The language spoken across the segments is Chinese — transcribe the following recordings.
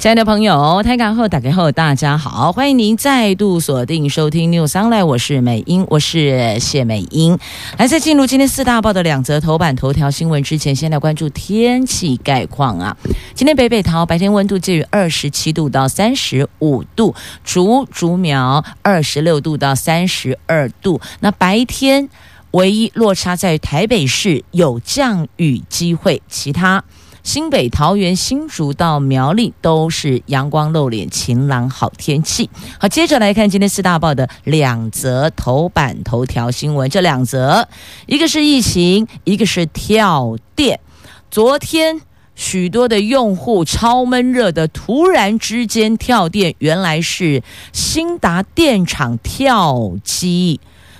亲爱的朋友，台港后打开后，大家好，欢迎您再度锁定收听 News Online，我是美英，我是谢美英。来，在进入今天四大报的两则头版头条新闻之前，先来关注天气概况啊。今天北北桃白天温度介于二十七度到三十五度，竹竹苗二十六度到三十二度。那白天唯一落差在台北市有降雨机会，其他。新北、桃园、新竹到苗栗都是阳光露脸、晴朗好天气。好，接着来看今天四大报的两则头版头条新闻。这两则，一个是疫情，一个是跳电。昨天许多的用户超闷热的，突然之间跳电，原来是兴达电厂跳机。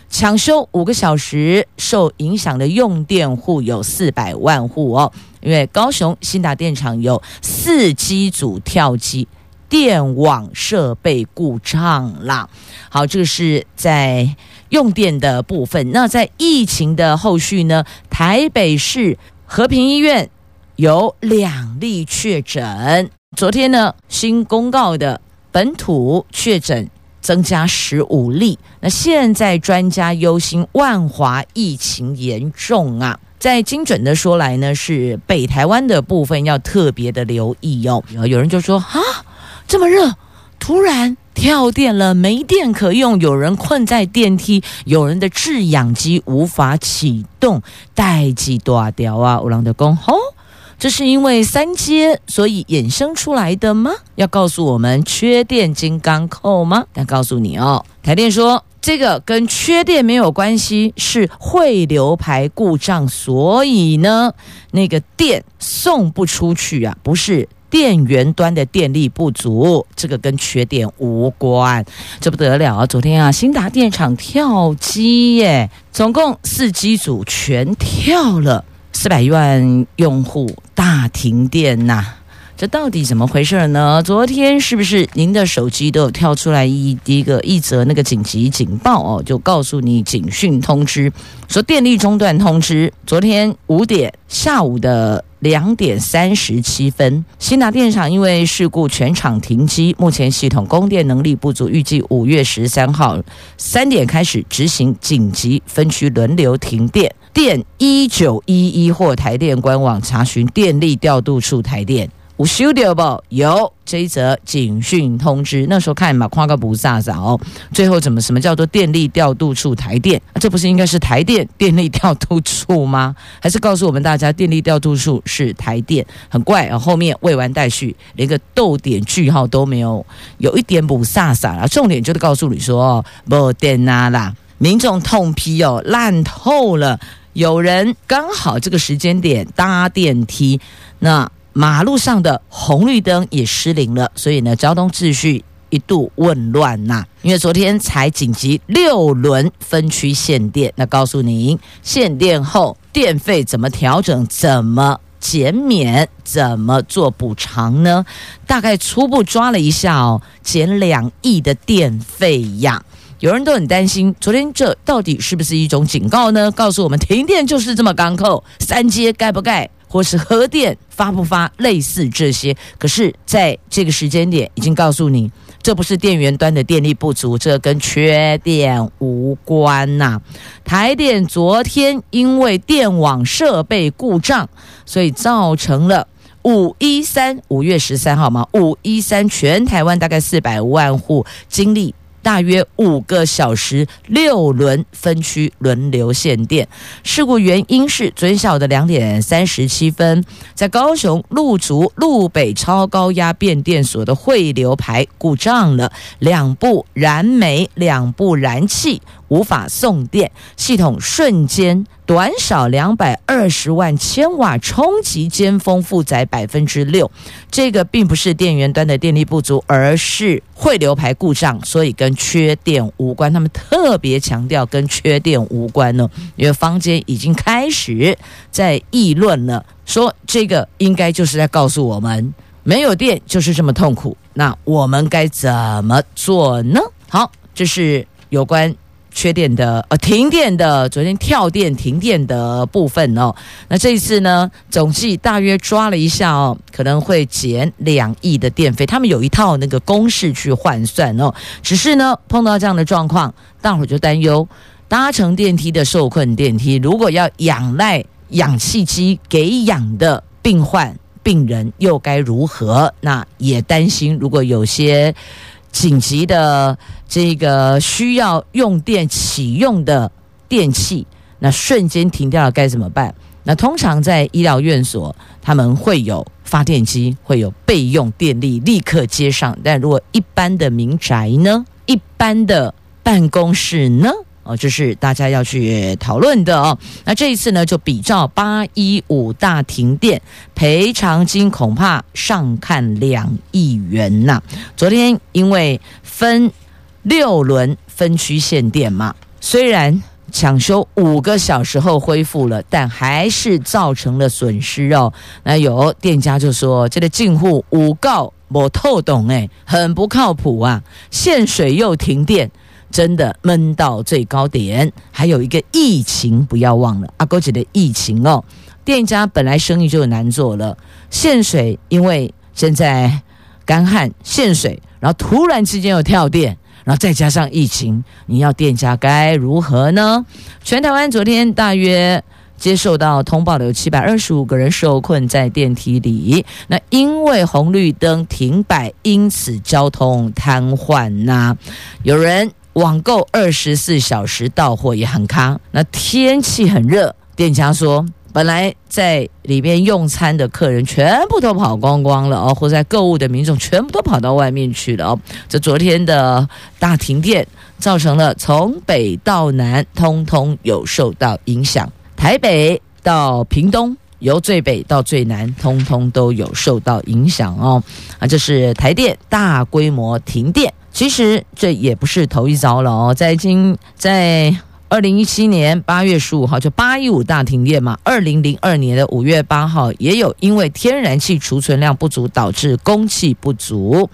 抢修五个小时，受影响的用电户有四百万户哦。因为高雄新达电厂有四机组跳机，电网设备故障啦。好，这个是在用电的部分。那在疫情的后续呢？台北市和平医院有两例确诊。昨天呢，新公告的本土确诊。增加十五例。那现在专家忧心万华疫情严重啊，在精准的说来呢，是北台湾的部分要特别的留意哦。有人就说啊，这么热，突然？跳电了，没电可用，有人困在电梯，有人的制氧机无法启动，代志大条啊，有人就讲吼。这是因为三阶，所以衍生出来的吗？要告诉我们缺电金刚扣吗？但告诉你哦，台电说这个跟缺电没有关系，是汇流排故障，所以呢，那个电送不出去啊，不是电源端的电力不足，这个跟缺电无关。这不得了啊！昨天啊，兴达电厂跳机耶，总共四机组全跳了。四百万用户大停电呐、这到底怎么回事呢？昨天是不是您的手机都有跳出来一一个一则那个紧急警报哦？就告诉你警讯通知，说电力中断通知。昨天五点下午的两点三十七分，新达电厂因为事故全厂停机，目前系统供电能力不足，预计五月十三号三点开始执行紧急分区轮流停电。电一九一一或台电官网查询电力调度处台电，有收到不？有这一则警讯通知。那时候看嘛，夸个不飒飒哦。最后怎么什么叫做电力调度处台电？啊，这不是应该是台电电力调度处吗？还是告诉我们大家电力调度处是台电？很怪啊，后面未完待续，连个逗点句号都没有，有一点不飒飒了。重点就是告诉你说，没电啊啦，民众痛批哦，烂透了。有人刚好这个时间点搭电梯，那马路上的红绿灯也失灵了，所以呢，交通秩序一度混乱呐。因为昨天才紧急六轮分区限电，那告诉您，限电后电费怎么调整、怎么减免、怎么做补偿呢？大概初步抓了一下哦，减两亿的电费呀。有人都很担心，昨天这到底是不是一种警告呢？告诉我们，停电就是这么刚扣，三阶盖不盖，或是核电发不发，类似这些。可是，在这个时间点，已经告诉你，这不是电源端的电力不足，这跟缺电无关呐、台电昨天因为电网设备故障，所以造成了五一三五月十三号嘛，五一三全台湾大概四百万户经历。大约五个小时，六轮分区轮流限电。事故原因是昨天下午的两点三十七分，在高雄鹿竹路北超高压变电所的汇流排故障了，两部燃煤、两部燃气无法送电，系统瞬间短少两百二十万千瓦，冲击尖峰负载百分之六。这个并不是电源端的电力不足，而是汇流排故障，所以跟缺电无关。他们特别强调跟缺电无关呢，因为坊间已经开始在议论了，说这个应该就是在告诉我们，没有电就是这么痛苦。那我们该怎么做呢？好，这是有关。缺电的呃，停电的，昨天跳电停电的部分哦，那这一次呢，总计大约抓了一下哦，可能会减两亿的电费。他们有一套那个公式去换算哦，只是呢，碰到这样的状况，大伙就担忧搭乘电梯的受困电梯，如果要仰赖氧气机给氧的病患病人又该如何？那也担心如果有些。紧急的这个需要用电启用的电器，那瞬间停掉了该怎么办？那通常在医疗院所，他们会有发电机，会有备用电力立刻接上。但如果一般的民宅呢？一般的办公室呢？哦，这是大家要去讨论的哦。那这一次呢，就比照八一五大停电赔偿金，恐怕上看两亿元呐、昨天因为分六轮分区限电嘛，虽然抢修五个小时后恢复了，但还是造成了损失哦。那有店家就说，这个进户五告我透懂哎，很不靠谱啊，限水又停电。真的闷到最高点，还有一个疫情，不要忘了阿哥姐的疫情哦。店家本来生意就难做了，限水，因为现在干旱限水，然后突然之间又跳电，然后再加上疫情，你要店家该如何呢？全台湾昨天大约接受到通报的有七百二十五个人受困在电梯里，那因为红绿灯停摆，因此交通瘫痪呐，有人。网购二十四小时到货也很卡，那天气很热，店家说本来在里边用餐的客人全部都跑光光了哦，或在购物的民众全部都跑到外面去了哦。这昨天的大停电造成了从北到南通通有受到影响，台北到屏东由最北到最南通通都有受到影响哦。啊，这是台电大规模停电。其实这也不是头一遭了哦，在今在二零一七年八月十五号就八一五大停电嘛，二零零二年的五月八号也有因为天然气储存量不足导致供气不足。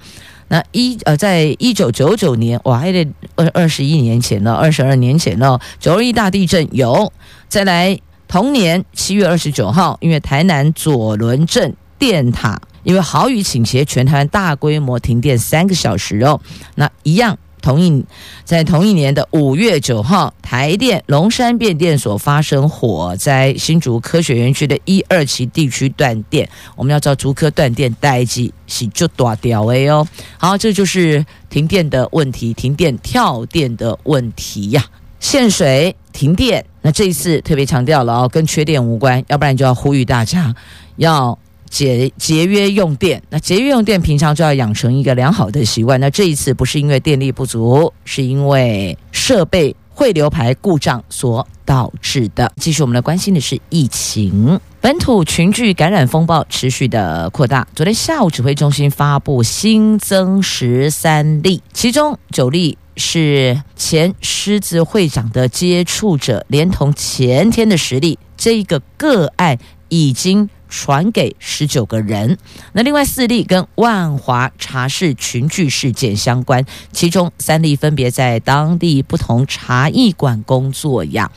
那一呃，在一九九九年哇，还得二二十一年前呢，二十二年前呢，九二一大地震有。再来同年七月二十九号，因为台南左轮镇电塔。因为豪雨倾斜，全台湾大规模停电三个小时哦。那一样，同一在同一年的五月九号，台电龙山变电所发生火灾，新竹科学园区的一二期地区断电。我们要知道竹科断电，待机是就断掉哎哦。好，这就是停电的问题，停电跳电的问题呀。限水停电，那这一次特别强调了哦，跟缺电无关，要不然就要呼吁大家要。节节约用电，那节约用电，平常就要养成一个良好的习惯。那这一次不是因为电力不足，是因为设备汇流排故障所导致的。继续，我们来关心的是疫情，本土群聚感染风暴持续的扩大。昨天下午，指挥中心发布新增十三例，其中九例是前狮子会长的接触者，连同前天的十例，这一个个案已经。传给十九个人，那另外四例跟万华茶室群聚事件相关，其中三例分别在当地不同茶艺馆工作呀。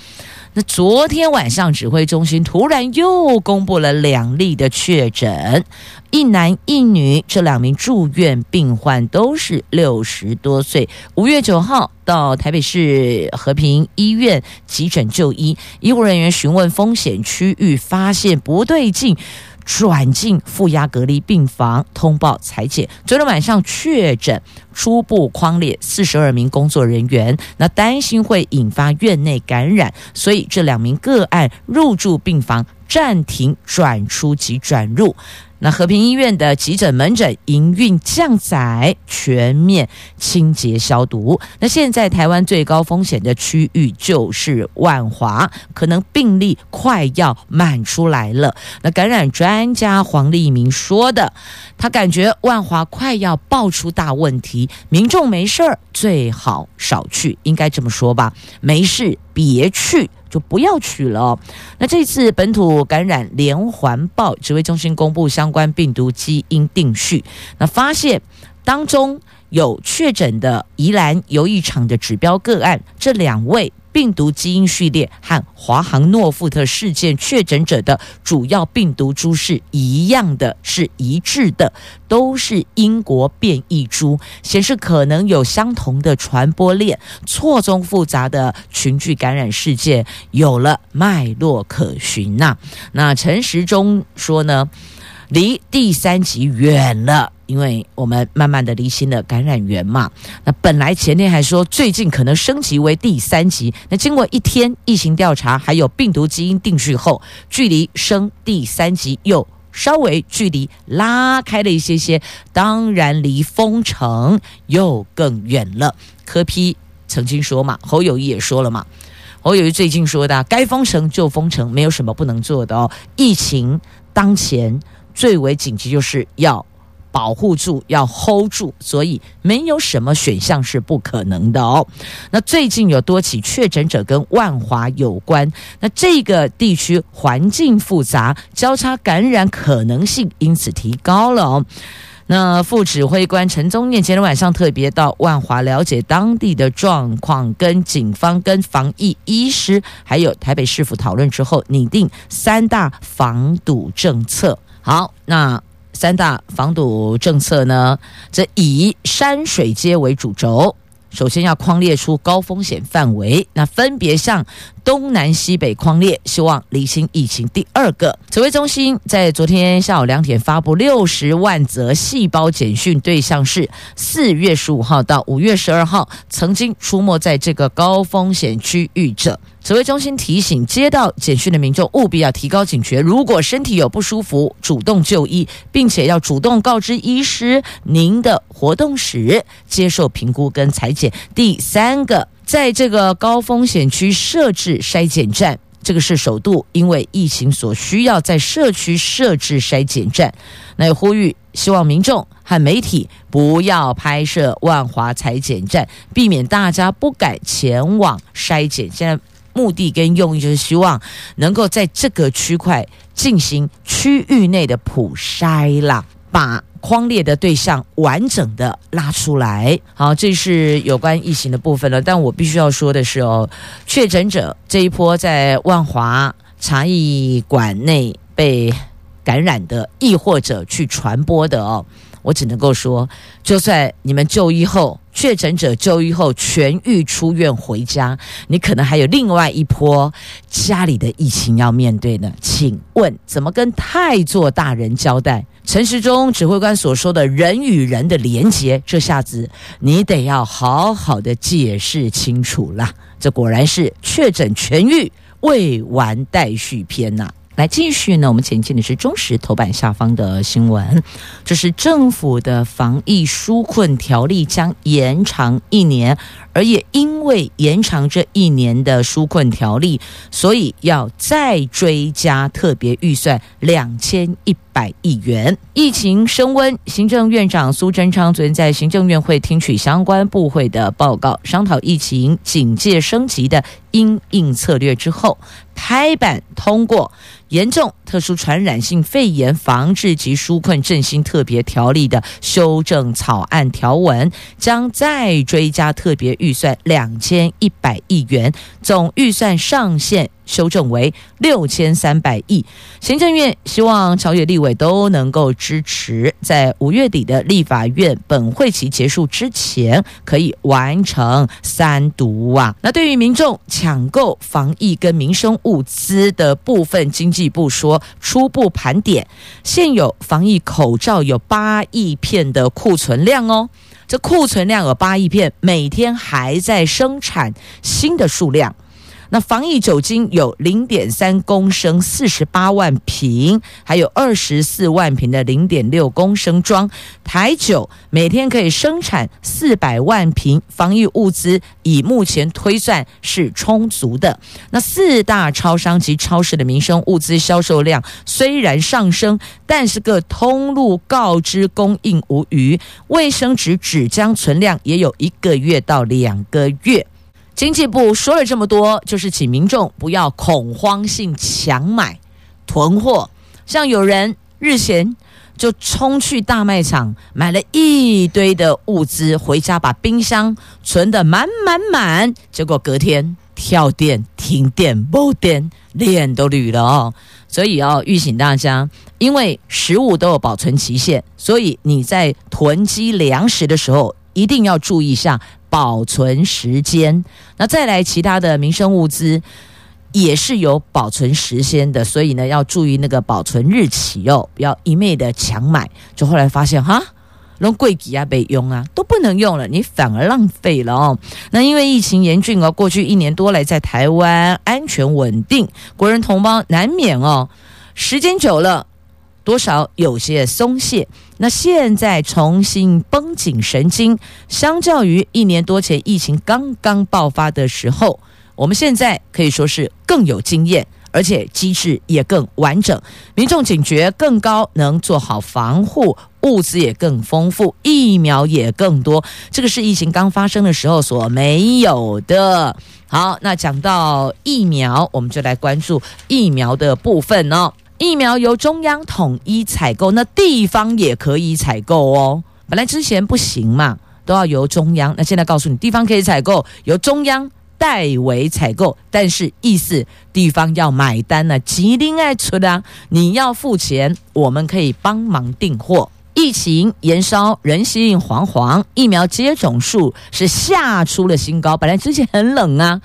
那昨天晚上指挥中心突然又公布了两例的确诊，一男一女，这两名住院病患都是六十多岁，五月九号到台北市和平医院急诊就医，医护人员询问风险区域，发现不对劲。转进负压隔离病房，通报裁剪。昨天晚上确诊初步框列四十二名工作人员，那担心会引发院内感染，所以这两名个案入住病房暂停转出及转入。那和平医院的急诊门诊营运降载，全面清洁消毒。那现在台湾最高风险的区域就是万华，可能病例快要满出来了。那感染专家黄立明说的，他感觉万华快要爆出大问题，民众没事儿最好少去，应该这么说吧？没事别去。就不要取了。那这次本土感染连环爆，指挥中心公布相关病毒基因定序，那发现当中有确诊的宜兰游艺场的指标个案，这两位。病毒基因序列和华航诺富特事件确诊者的主要病毒株是一样的，是一致的，都是英国变异株，显示可能有相同的传播链，错综复杂的群聚感染事件有了脉络可循呐、那陈时中说呢，离第三级远了。因为我们慢慢的离心了感染源嘛，那本来前天还说最近可能升级为第三级，那经过一天疫情调查，还有病毒基因定序后，距离升第三级又稍微距离拉开了一些些，当然离封城又更远了。柯批曾经说嘛，侯友谊也说了嘛，侯友谊最近说的，该封城就封城，没有什么不能做的哦。疫情当前最为紧急就是要。保护住，要 hold 住，所以没有什么选项是不可能的哦。那最近有多起确诊者跟万华有关，那这个地区环境复杂，交叉感染可能性因此提高了哦。那副指挥官陈宗彦前天晚上特别到万华了解当地的状况，跟警方、跟防疫医师，还有台北市府讨论之后，拟定三大防堵政策。好，那。三大防堵政策呢，则以山水街为主轴。首先要框列出高风险范围，那分别向东南西北框列，希望厘清疫情。第二个，指挥中心在昨天下午两点发布六十万则细胞简讯，对象是四月十五号到五月十二号曾经出没在这个高风险区域者。指挥中心提醒，接到简讯的民众务必要提高警觉，如果身体有不舒服，主动就医，并且要主动告知医师您的活动史，接受评估跟采检。第三个，在这个高风险区设置筛检站，这个是首度因为疫情所需要在社区设置筛检站。那呼吁，希望民众和媒体不要拍摄万华采检站，避免大家不敢前往筛检。现在。目的跟用意就是希望能够在这个区块进行区域内的普筛啦，把框列的对象完整的拉出来。好，这是有关疫情的部分了。但我必须要说的是哦，确诊者这一波在万华茶艺馆内被感染的，亦或者去传播的哦。我只能够说，就算你们就医后确诊者就医后痊愈出院回家，你可能还有另外一波家里的疫情要面对呢。请问怎么跟太座大人交代？陈时中指挥官所说的人与人的连结，这下子你得要好好的解释清楚了。这果然是确诊痊愈未完待续篇呐、来继续呢，我们前进的是中时头版下方的新闻，这是政府的防疫纾困条例将延长一年，而也因为延长这一年的纾困条例，所以要再追加特别预算两千一百亿元。疫情升温，行政院长苏贞昌昨天在行政院会听取相关部会的报告，商讨疫情警戒升级的因应策略之后，拍板通过。严重特殊传染性肺炎防治及纾困振兴特别条例的修正草案条文，将再追加特别预算两千一百亿元，总预算上限。修正为六千三百亿，行政院希望朝野立委都能够支持，在五月底的立法院本会期结束之前，可以完成三读啊。那对于民众抢购防疫跟民生物资的部分，经济部说初步盘点，现有防疫口罩有八亿片的库存量哦，这库存量有八亿片，每天还在生产新的数量。那防疫酒精有零点三公升，四十八万瓶，还有二十四万瓶的零点六公升装。台酒每天可以生产四百万瓶，防疫物资以目前推算是充足的。那四大超商及超市的民生物资销售量虽然上升，但是各通路告知供应无虞，卫生纸纸浆存量也有一个月到两个月。经济部说了这么多，就是请民众不要恐慌性抢买囤货。像有人日前就冲去大卖场买了一堆的物资，回家把冰箱存得满满满，结果隔天跳电、停电、没电，脸都绿了哦。所以要预警大家，因为食物都有保存期限，所以你在囤积粮食的时候一定要注意一下。保存时间，那再来其他的民生物资也是有保存时间的，所以呢要注意那个保存日期哦，不要一昧的强买。就后来发现哈，那柜体啊被用啊都不能用了，你反而浪费了哦。那因为疫情严峻哦，过去一年多来在台湾安全稳定，国人同胞难免哦，时间久了。多少有些松懈，那现在重新绷紧神经，相较于一年多前疫情刚刚爆发的时候，我们现在可以说是更有经验，而且机制也更完整，民众警觉更高，能做好防护，物资也更丰富，疫苗也更多，这个是疫情刚发生的时候所没有的。好，那讲到疫苗，我们就来关注疫苗的部分哦。疫苗由中央统一采购，那地方也可以采购哦。本来之前不行嘛，都要由中央。那现在告诉你，地方可以采购，由中央代为采购，但是意思地方要买单呢，吉林爱出的，你要付钱，我们可以帮忙订货。疫情延烧，人心惶惶，疫苗接种数是吓出了新高。本来之前很冷啊。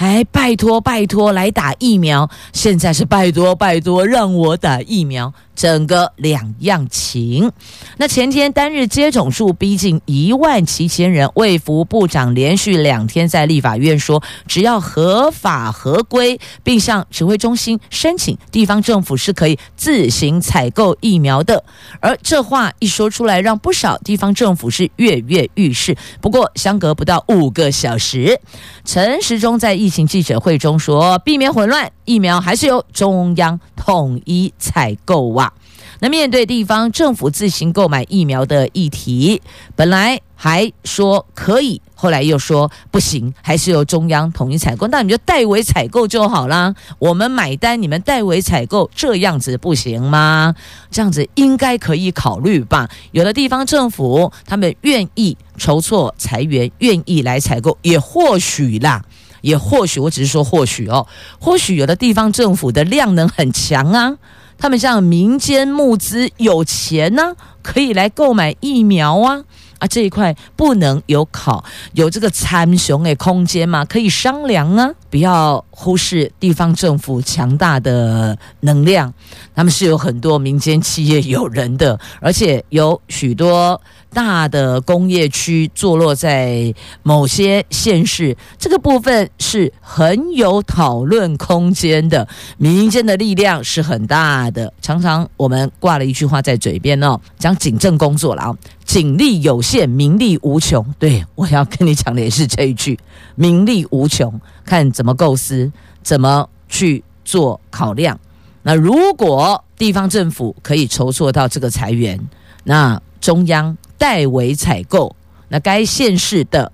哎拜托拜托来打疫苗，现在是拜托拜托让我打疫苗。整个两样情。那前天单日接种数逼近一万七千人，卫福部长连续两天在立法院说，只要合法合规，并向指挥中心申请，地方政府是可以自行采购疫苗的。而这话一说出来，让不少地方政府是跃跃欲试。不过相隔不到五个小时，陈时中在疫情记者会中说，避免混乱，疫苗还是由中央统一采购啊。那面对地方政府自行购买疫苗的议题，本来还说可以，后来又说不行，还是由中央统一采购。那你就代为采购就好啦，我们买单，你们代为采购，这样子不行吗？这样子应该可以考虑吧？有的地方政府他们愿意筹措财源，愿意来采购，也或许啦，也或许，我只是说或许哦，或许有的地方政府的量能很强啊。他们像民间募资有钱呢、可以来购买疫苗啊啊，这一块不能有考有这个参雄的空间吗？可以商量啊，不要忽视地方政府强大的能量，他们是有很多民间企业有人的，而且有许多。大的工业区坐落在某些县市，这个部分是很有讨论空间的。民间的力量是很大的，常常我们挂了一句话在嘴边哦，讲警政工作了啊，警力有限，民力无穷。对，我要跟你讲的也是这一句，民力无穷，看怎么构思，怎么去做考量。那如果地方政府可以筹措到这个财源，那中央。代为采购，那该县市的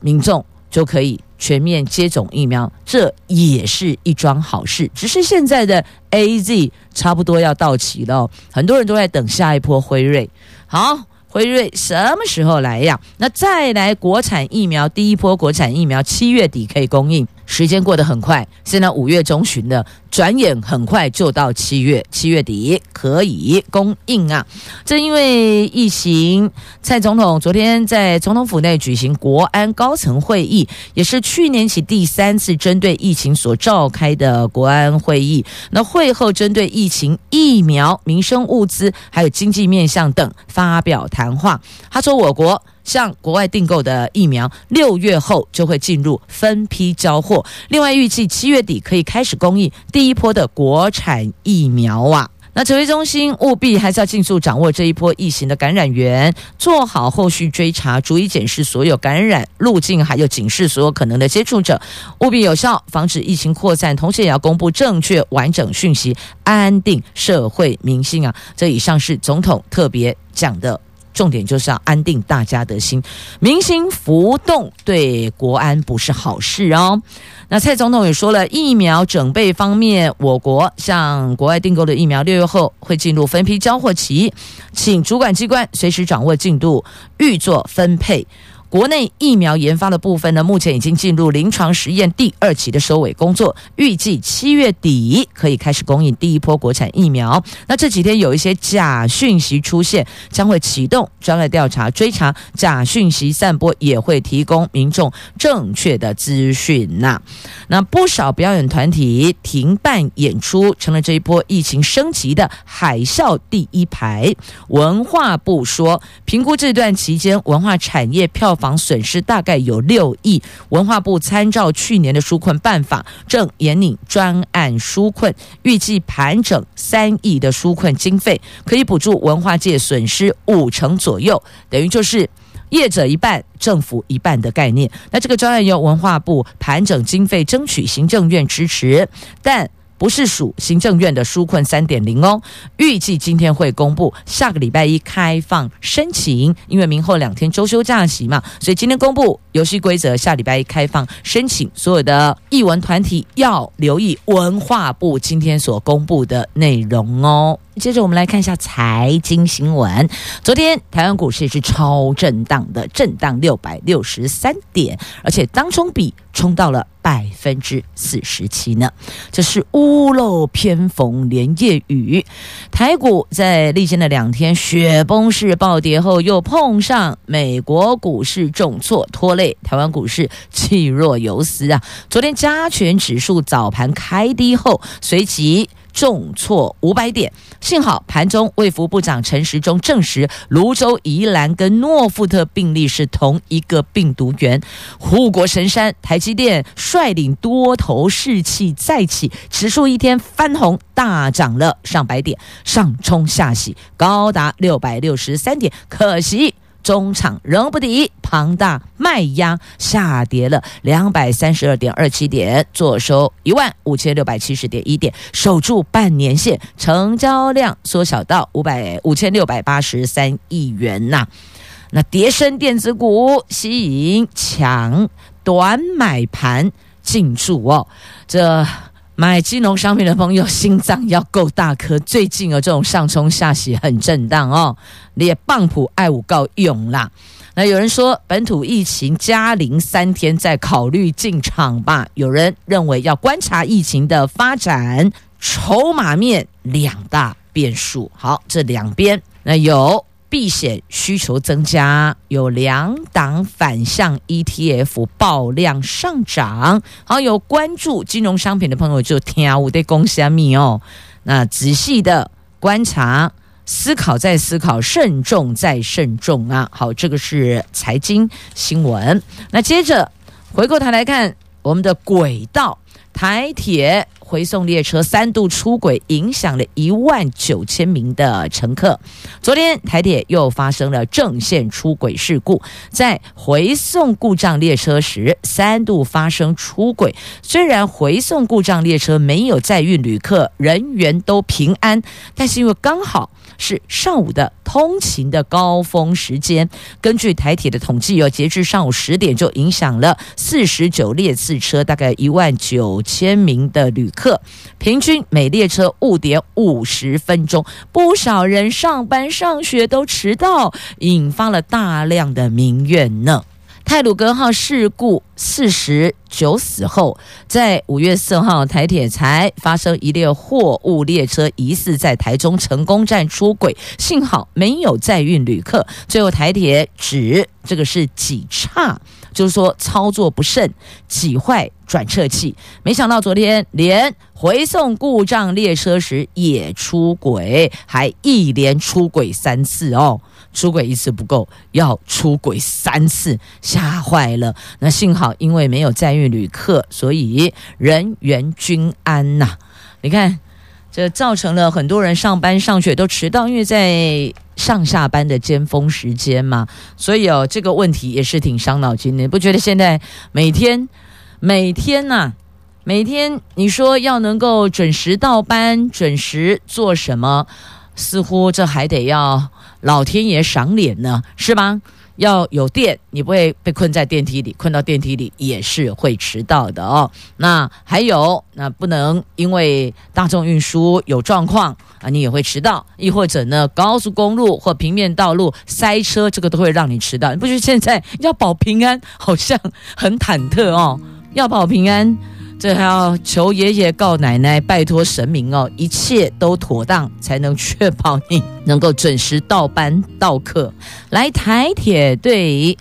民众就可以全面接种疫苗，这也是一桩好事。只是现在的 AZ 差不多要到期了，很多人都在等下一波辉瑞。好，辉瑞什么时候来呀？那再来国产疫苗，第一波国产疫苗七月底可以供应。时间过得很快，现在五月中旬了，转眼很快就到七月，七月底可以供应啊！正因为疫情，蔡总统昨天在总统府内举行国安高层会议，也是去年起第三次针对疫情所召开的国安会议。那会后针对疫情、疫苗、民生物资还有经济面向等发表谈话，他说：“我国。”向国外订购的疫苗，六月后就会进入分批交货。另外，预计七月底可以开始供应第一波的国产疫苗啊。那指挥中心务必还是要尽速掌握这一波疫情的感染源，做好后续追查，逐一检视所有感染路径，还有警示所有可能的接触者，务必有效防止疫情扩散。同时，也要公布正确完整讯息，安定社会民心啊！这以上是总统特别讲的。重点就是要安定大家的心，民心浮动对国安不是好事哦。那蔡总统也说了，疫苗准备方面，我国向国外订购的疫苗六月后会进入分批交货期，请主管机关随时掌握进度，预作分配。国内疫苗研发的部分呢，目前已经进入临床实验第二期的收尾工作，预计七月底可以开始供应第一波国产疫苗。那这几天有一些假讯息出现，将会启动专案调查追查假讯息散播，也会提供民众正确的资讯呐。那不少表演团体停办演出，成了这一波疫情升级的海啸第一排。文化部说，评估这段期间文化产业票房损失大概有六亿，文化部参照去年的纾困办法，正严拟专案纾困，预计盘整三亿的纾困经费，可以补助文化界损失五成左右，等于就是业者一半，政府一半的概念。那这个专案由文化部盘整经费，争取行政院支持，但。不是属行政院的纾困三点零哦，预计今天会公布，下个礼拜一开放申请，因为明后两天周休假期嘛，所以今天公布游戏规则，下礼拜一开放申请，所有的艺文团体要留意文化部今天所公布的内容哦。接着我们来看一下财经新闻。昨天台湾股市是超震荡的，震荡六百六十三点，而且当冲比冲到了百分之四十七呢。这是屋漏偏逢连夜雨，台股在历经了两天雪崩式暴跌后，又碰上美国股市重挫拖累，台湾股市气若游丝啊。昨天加权指数早盘开低后，随即。重挫五百点，幸好盘中卫福部长陈时中证实，泸州、宜兰跟诺富特病例是同一个病毒源。护国神山台积电率领多头士气再起，指数一天翻红，大涨了上百点，上冲下洗，高达六百六十三点。可惜。中场仍不敌庞大卖压，下跌了两百三十二点二七点，作收一万五千六百七十点一点，守住半年线，成交量缩小到五百五千六百八十三亿元呐。那叠升电子股吸引抢短买盘进驻哦，这。买金融商品的朋友，心脏要够大颗。最近有这种上冲下洗，很震荡哦。也棒普爱五告用啦。那有人说本土疫情加零三天再考虑进场吧。有人认为要观察疫情的发展，筹码面两大变数。好，这两边那有。避险需求增加，有两档反向 ETF 爆量上涨。好，有关注金融商品的朋友就听我的恭喜你哦。那仔细的观察、思考再思考、慎重再慎重啊。好，这个是财经新闻。那接着回过头来看我们的轨道。台铁回送列车三度出轨，影响了一万九千名的乘客。昨天台铁又发生了正线出轨事故，在回送故障列车时三度发生出轨。虽然回送故障列车没有载运旅客，人员都平安，但是因为刚好。是上午的通勤的高峰时间，根据台铁的统计，有截至上午十点就影响了四十九列次车，大概一万九千名的旅客，平均每列车误点五十分钟，不少人上班上学都迟到，引发了大量的民怨呢。泰鲁根号事故四十九死后，在五月四号，台铁才发生一列货物列车疑似在台中成功站出轨，幸好没有载运旅客。最后台铁指这个是挤差，就是说操作不慎挤坏转侧器。没想到昨天连回送故障列车时也出轨，还一连出轨三次哦。出轨一次不够，要出轨三次，吓坏了。那幸好因为没有载运旅客，所以人员均安呐、你看，这造成了很多人上班上学都迟到，因为在上下班的尖峰时间嘛。所以哦，这个问题也是挺伤脑筋的。你不觉得现在每天每天呐、每天你说要能够准时到班，准时做什么？似乎这还得要老天爷赏脸呢，是吧？要有电，你不会被困在电梯里，困到电梯里也是会迟到的哦。那还有，那不能因为大众运输有状况啊，你也会迟到。亦或者呢，高速公路或平面道路塞车，这个都会让你迟到。你不觉得现在要保平安，好像很忐忑哦？要保平安。这还要求爷爷告奶奶，拜托神明哦，一切都妥当，才能确保你能够准时到班到课。来台铁对。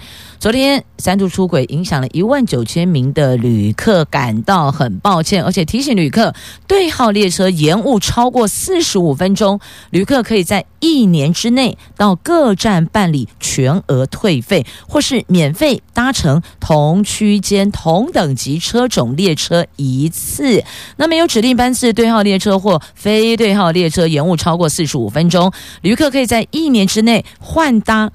昨天三度出轨影响了一万九千名的旅客，感到很抱歉，而且提醒旅客，对号列车延误超过四十五分钟，旅客可以在一年之内到各站办理全额退费，或是免费搭乘同区间同等级车种列车一次。那没有指定班次对号列车或非对号列车延误超过四十五分钟，旅客可以在一年之内换搭。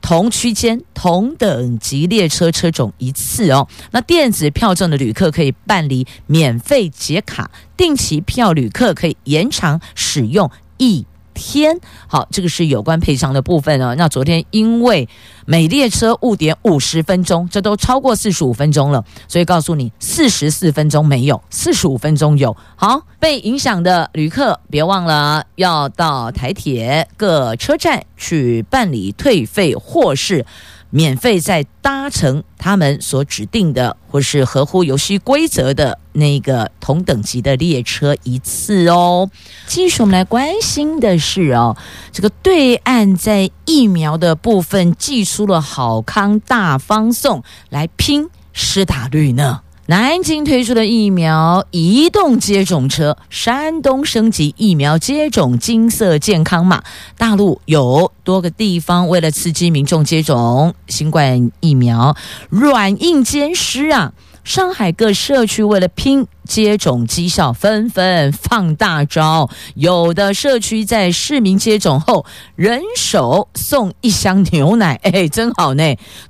同区间同等级列车车种一次哦，那电子票证的旅客可以办理免费解卡，定期票旅客可以延长使用一天，好，这个是有关赔偿的部分哦。那昨天因为每列车误点五十分钟，这都超过四十五分钟了，所以告诉你四十四分钟没有，四十五分钟有。好，被影响的旅客别忘了要到台铁各车站去办理退费，或是。免费再搭乘他们所指定的或是合乎游戏规则的那个同等级的列车一次哦。继续我们来关心的是哦，这个对岸在疫苗的部分寄出了好康大方送来拼施打率呢。南京推出的疫苗移动接种车，山东升级疫苗接种金色健康码。大陆有多个地方为了刺激民众接种新冠疫苗，软硬兼施啊！上海各社区为了拼接种绩效，纷纷放大招。有的社区在市民接种后，人手送一箱牛奶，哎，真好呢！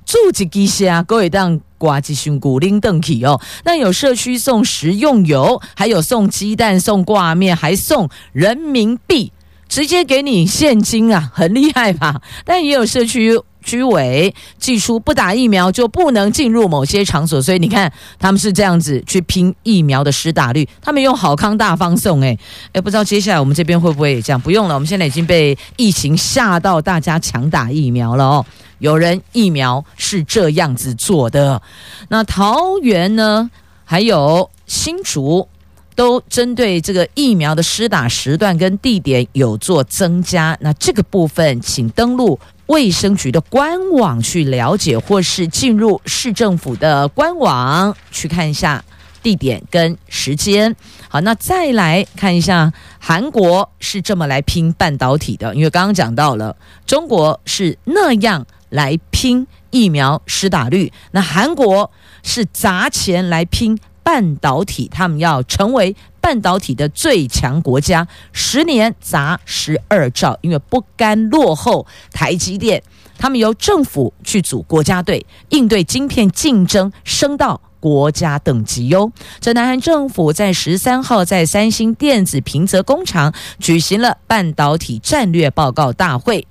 住几几下，各位当。呱唧胸骨拎邓起哦，那有社区送食用油，还有送鸡蛋、送挂面，还送人民币，直接给你现金啊，很厉害吧？但也有社区居委祭出不打疫苗就不能进入某些场所，所以你看他们是这样子去拼疫苗的施打率，他们用好康大方送，诶诶，不知道接下来我们这边会不会也这样？不用了，我们现在已经被疫情吓到，大家抢打疫苗了哦。有人疫苗是这样子做的，那桃园呢，还有新竹，都针对这个疫苗的施打时段跟地点有做增加。那这个部分，请登录卫生局的官网去了解，或是进入市政府的官网去看一下地点跟时间。好，那再来看一下韩国是这么来拼半导体的，因为刚刚讲到了中国是那样。来拼疫苗施打率，那韩国是砸钱来拼半导体，他们要成为半导体的最强国家，十年砸十二兆，因为不甘落后台积电，他们由政府去组国家队，应对晶片竞争升到国家等级哟。这南韩政府在十三号在三星电子平泽工厂举行了半导体战略报告大会。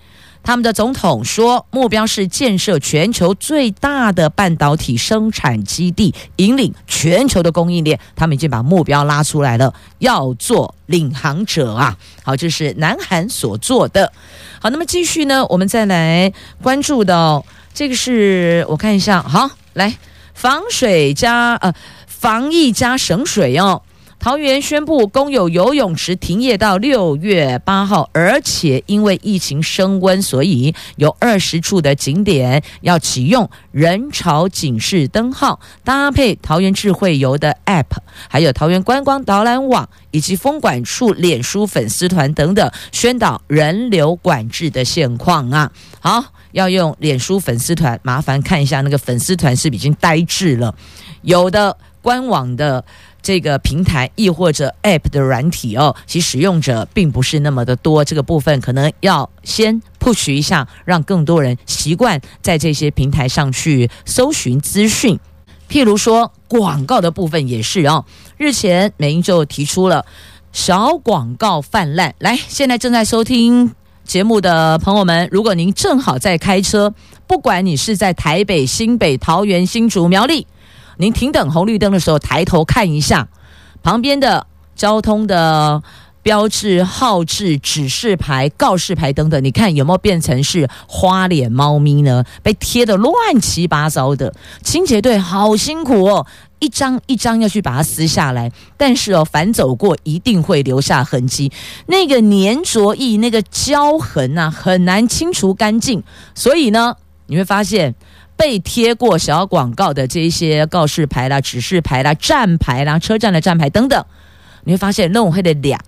他们的总统说，目标是建设全球最大的半导体生产基地，引领全球的供应链。他们已经把目标拉出来了，要做领航者啊！好，这是南韩所做的。好，那么继续呢，我们再来关注到这个是我看一下，好，来防水加呃防疫加省水哦。桃园宣布公有游泳池停业到六月八号，而且因为疫情升温，所以有二十处的景点要启用人潮警示灯号，搭配桃园智慧游的 App，还有桃园观光导览网以及风管处脸书粉丝团等等，宣导人流管制的现况啊。好，要用脸书粉丝团，麻烦看一下那个粉丝团是已经呆滞了，有的官网的。这个平台亦或者 App 的软体哦，其使用者并不是那么的多，这个部分可能要先 push 一下，让更多人习惯在这些平台上去搜寻资讯。譬如说广告的部分也是哦，日前美英就提出了小广告泛滥。来，现在正在收听节目的朋友们，如果您正好在开车，不管你是在台北、新北、桃园、新竹、苗栗。您停等红绿灯的时候，抬头看一下旁边的交通的标志、号志、指示牌、告示牌等等，你看有没有变成是花脸猫咪呢？被贴得乱七八糟的，清洁队好辛苦哦，一张一张要去把它撕下来。但是哦，反走过一定会留下痕迹，那个粘着液、那个胶痕呐、啊，很难清除干净。所以呢，你会发现。被贴过小广告的这些告示牌啦、指示牌啦、站牌啦、车站的站牌等等，你会发现弄黑的俩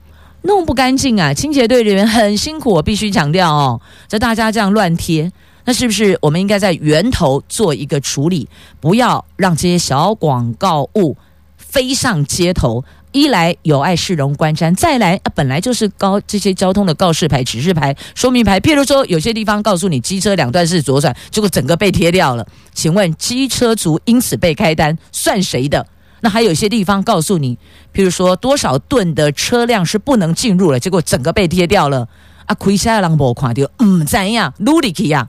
弄不干净啊！清洁队人员很辛苦，我必须强调哦。这大家这样乱贴，那是不是我们应该在源头做一个处理，不要让这些小广告物飞上街头？一来有碍市容观瞻，再来啊，本来就是高这些交通的告示牌、指示牌、说明牌。譬如说，有些地方告诉你机车两段式左转，结果整个被贴掉了。请问机车族因此被开单，算谁的？那还有些地方告诉你，譬如说多少吨的车辆是不能进入了，结果整个被贴掉了。啊，亏下人无看到，唔，怎样？努力去呀？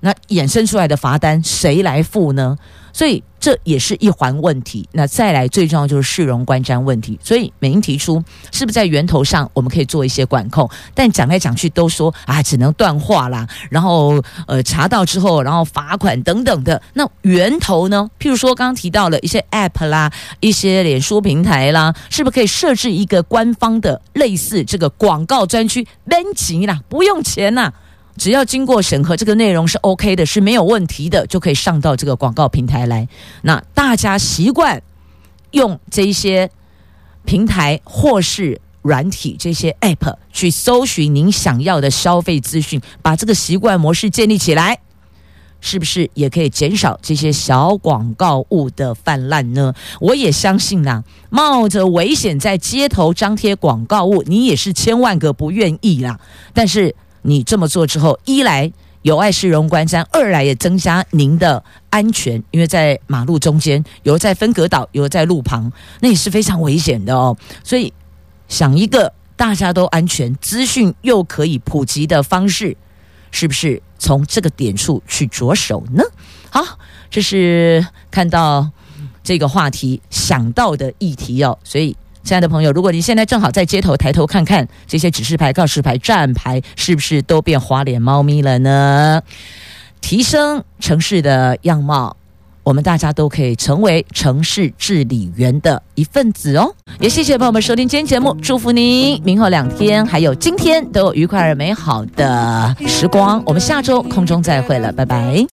那衍生出来的罚单谁来付呢？所以这也是一环问题。那再来最重要就是市容观瞻问题。所以美英提出，是不是在源头上我们可以做一些管控？但讲来讲去都说啊，只能断话啦，然后呃查到之后，然后罚款等等的。那源头呢？譬如说刚刚提到了一些 App 啦，一些脸书平台啦，是不是可以设置一个官方的类似这个广告专区？免钱啦，不用钱呐。只要经过审核，这个内容是 OK 的，是没有问题的，就可以上到这个广告平台来。那大家习惯用这些平台或是软体这些 App 去搜寻您想要的消费资讯，把这个习惯模式建立起来，是不是也可以减少这些小广告物的泛滥呢？我也相信呐，冒着危险在街头张贴广告物，你也是千万个不愿意啦。但是。你这么做之后，一来有碍市容观瞻，二来也增加您的安全，因为在马路中间，有在分隔岛，有在路旁，那也是非常危险的哦。所以，想一个大家都安全、资讯又可以普及的方式，是不是从这个点处去着手呢？好，这是看到这个话题想到的议题哦，所以。亲爱的朋友，如果你现在正好在街头抬头看看这些指示牌、告示牌、站牌，是不是都变花脸猫咪了呢？提升城市的样貌，我们大家都可以成为城市治理员的一份子哦。也谢谢朋友们收听今天节目，祝福您明后两天还有今天都有愉快而美好的时光。我们下周空中再会了，拜拜。